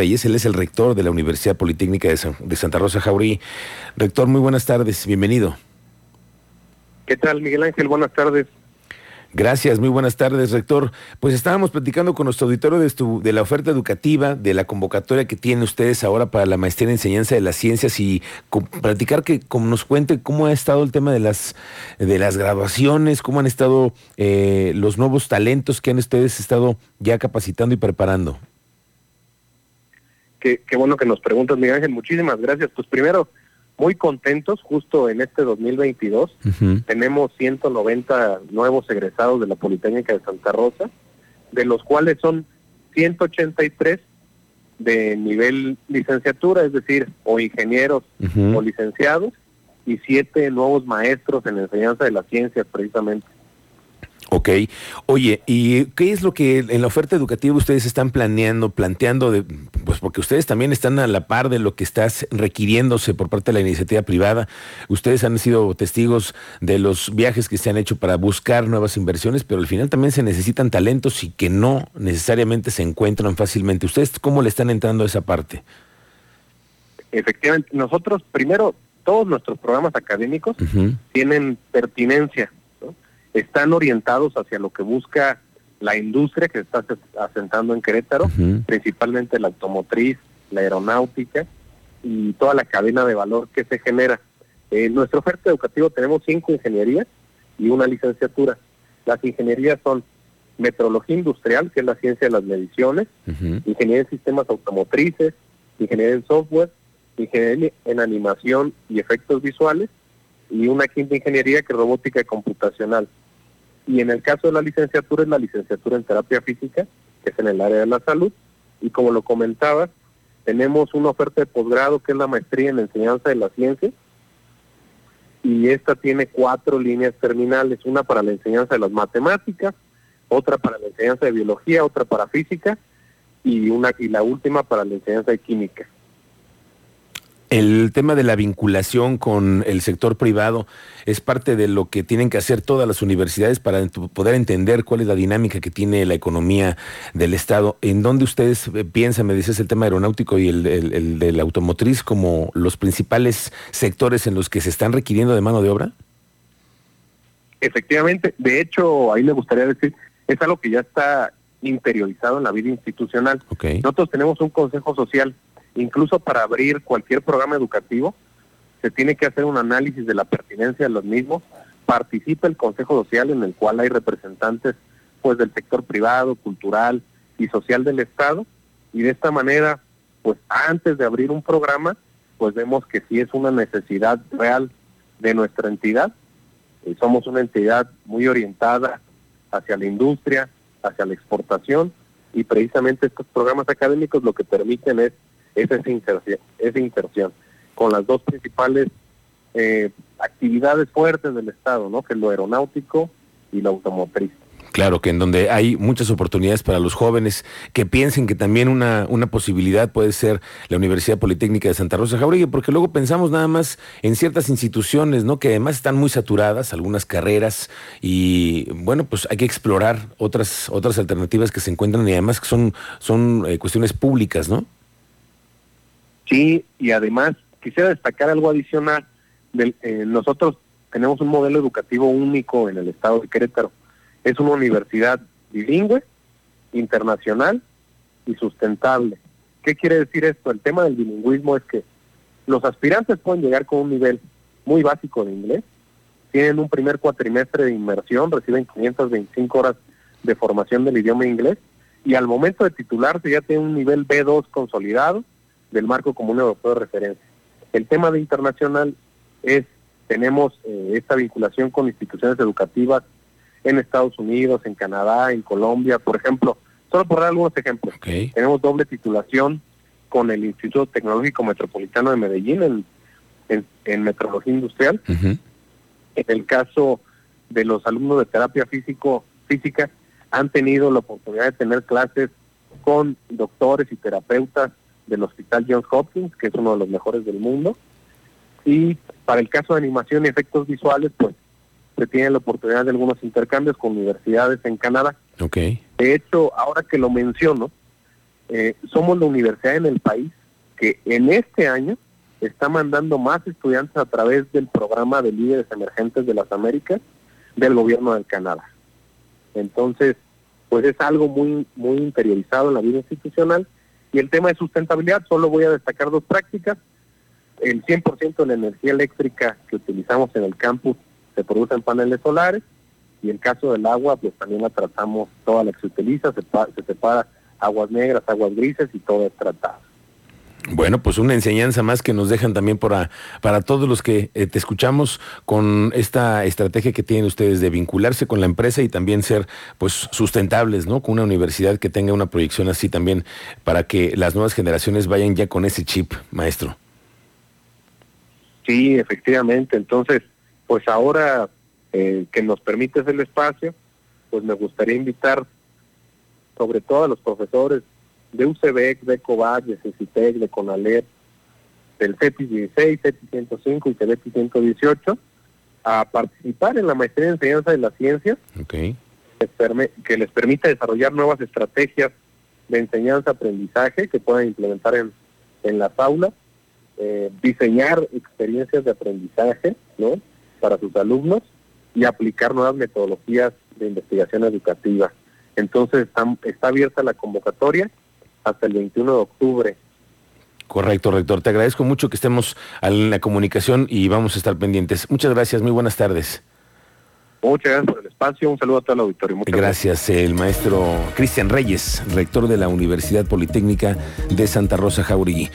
Reyes, él es el rector de la Universidad Politécnica de, Santa Rosa Jaurí. Rector, muy buenas tardes, bienvenido. ¿Qué tal, Miguel Ángel? Buenas tardes. Gracias, muy buenas tardes, rector. Pues estábamos platicando con nuestro auditorio de, de, la oferta educativa, de la convocatoria que tienen ustedes ahora para la maestría en enseñanza de las ciencias y platicar que como nos cuente cómo ha estado el tema de las de las graduaciones, cómo han estado eh, los nuevos talentos que han ustedes estado ya capacitando y preparando. Qué, bueno que nos preguntas, Miguel Ángel. Muchísimas gracias. Pues primero, muy contentos, justo en este 2022. Tenemos 190 nuevos egresados de la Politécnica de Santa Rosa, de los cuales son 183 de nivel licenciatura, es decir, o ingenieros o licenciados, y siete nuevos maestros en enseñanza de las ciencias precisamente. Ok. Oye, ¿y qué es lo que en la oferta educativa ustedes están planeando, planteando? De, pues porque ustedes también están a la par de lo que está requiriéndose por parte de la iniciativa privada. Ustedes han sido testigos de los viajes que se han hecho para buscar nuevas inversiones, pero al final también se necesitan talentos y que no necesariamente se encuentran fácilmente. ¿Ustedes cómo le están entrando a esa parte? Efectivamente, nosotros primero, todos nuestros programas académicos tienen pertinencia están orientados hacia lo que busca la industria que está asentando en Querétaro, principalmente la automotriz, la aeronáutica y toda la cadena de valor que se genera. En nuestra oferta educativa tenemos cinco ingenierías y una licenciatura. Las ingenierías son metrología industrial, que es la ciencia de las mediciones, ingeniería en sistemas automotrices, ingeniería en software, ingeniería en animación y efectos visuales, y una quinta ingeniería que es robótica computacional. Y en el caso de la licenciatura es la licenciatura en terapia física, que es en el área de la salud. Y como lo comentaba, tenemos una oferta de posgrado que es la maestría en enseñanza de la ciencia. Y esta tiene cuatro líneas terminales, una para la enseñanza de las matemáticas, otra para la enseñanza de biología, otra para física y una y la última para la enseñanza de química. El tema de la vinculación con el sector privado es parte de lo que tienen que hacer todas las universidades para poder entender cuál es la dinámica que tiene la economía del Estado. ¿En dónde ustedes eh, piensan, me dices, el tema aeronáutico y el, el, de la automotriz como los principales sectores en los que se están requiriendo de mano de obra? Efectivamente, de hecho, ahí me gustaría decir, es algo que ya está interiorizado en la vida institucional. Nosotros tenemos un consejo social Incluso para abrir cualquier programa educativo, se tiene que hacer un análisis de la pertinencia de los mismos. Participa el Consejo Social en el cual hay representantes pues del sector privado, cultural y social del Estado y de esta manera pues antes de abrir un programa pues vemos que sí es una necesidad real de nuestra entidad. Eh, somos una entidad muy orientada hacia la industria, hacia la exportación y precisamente estos programas académicos lo que permiten es esa inserción, esa inserción con las dos principales eh, actividades fuertes del Estado, ¿no? que es lo aeronáutico y lo automotriz. Claro, que en donde hay muchas oportunidades para los jóvenes que piensen que también una, una posibilidad puede ser la Universidad Politécnica de Santa Rosa Jauregui, porque luego pensamos nada más en ciertas instituciones, ¿no? Que además están muy saturadas, algunas carreras, y bueno, pues hay que explorar otras, otras alternativas que se encuentran y además que son, son eh, cuestiones públicas, ¿no? Sí, y además quisiera destacar algo adicional. Eh, nosotros tenemos un modelo educativo único en el estado de Querétaro. Es una universidad bilingüe, internacional y sustentable. ¿Qué quiere decir esto? El tema del bilingüismo es que los aspirantes pueden llegar con un nivel muy básico de inglés, tienen un primer cuatrimestre de inmersión, reciben 525 horas de formación del idioma inglés y al momento de titularse ya tienen un nivel B2 consolidado del marco común europeo de referencia. El tema de internacional es, tenemos eh, esta vinculación con instituciones educativas en Estados Unidos, en Canadá, en Colombia, por ejemplo, solo por dar algunos ejemplos. Tenemos doble titulación con el Instituto Tecnológico Metropolitano de Medellín en, en, Metrología Industrial. En el caso de los alumnos de terapia físico, física, han tenido la oportunidad de tener clases con doctores y terapeutas del Hospital Johns Hopkins, que es uno de los mejores del mundo. Y para el caso de animación y efectos visuales, pues se tiene la oportunidad de algunos intercambios con universidades en Canadá. Okay. De hecho, ahora que lo menciono, eh, somos la universidad en el país que en este año está mandando más estudiantes a través del programa de líderes emergentes de las Américas del gobierno del Canadá. Entonces, pues es algo muy, muy interiorizado en la vida institucional. Y el tema de sustentabilidad, solo voy a destacar dos prácticas. El 100% de la energía eléctrica que utilizamos en el campus se produce en paneles solares y el caso del agua, pues también la tratamos, toda la que se utiliza, se, se separa aguas negras, aguas grises y todo es tratado. Bueno, pues una enseñanza más que nos dejan también para, para todos los que eh, te escuchamos con esta estrategia que tienen ustedes de vincularse con la empresa y también ser pues sustentables, ¿no? Con una universidad que tenga una proyección así también para que las nuevas generaciones vayan ya con ese chip, maestro. Sí, efectivamente. Entonces, pues ahora eh, que nos permites el espacio, pues me gustaría invitar sobre todo a los profesores de UCBEC, de COVAC, de CECITEC, de CONALEP, del CETIS 16, CETIS 105 y CETIS 118 a participar en la maestría en enseñanza de las ciencias okay. que les permita desarrollar nuevas estrategias de enseñanza-aprendizaje que puedan implementar en, en las aulas, eh, diseñar experiencias de aprendizaje ¿no? para sus alumnos y aplicar nuevas metodologías de investigación educativa. Entonces está, está abierta la convocatoria hasta el 21 de octubre. Correcto, rector. Te agradezco mucho que estemos en la comunicación y vamos a estar pendientes. Muchas gracias, muy buenas tardes. Muchas gracias por el espacio, un saludo a todo el auditorio. Muchas gracias, gracias, el maestro Cristian Reyes, rector de la Universidad Politécnica de Santa Rosa Jauregui.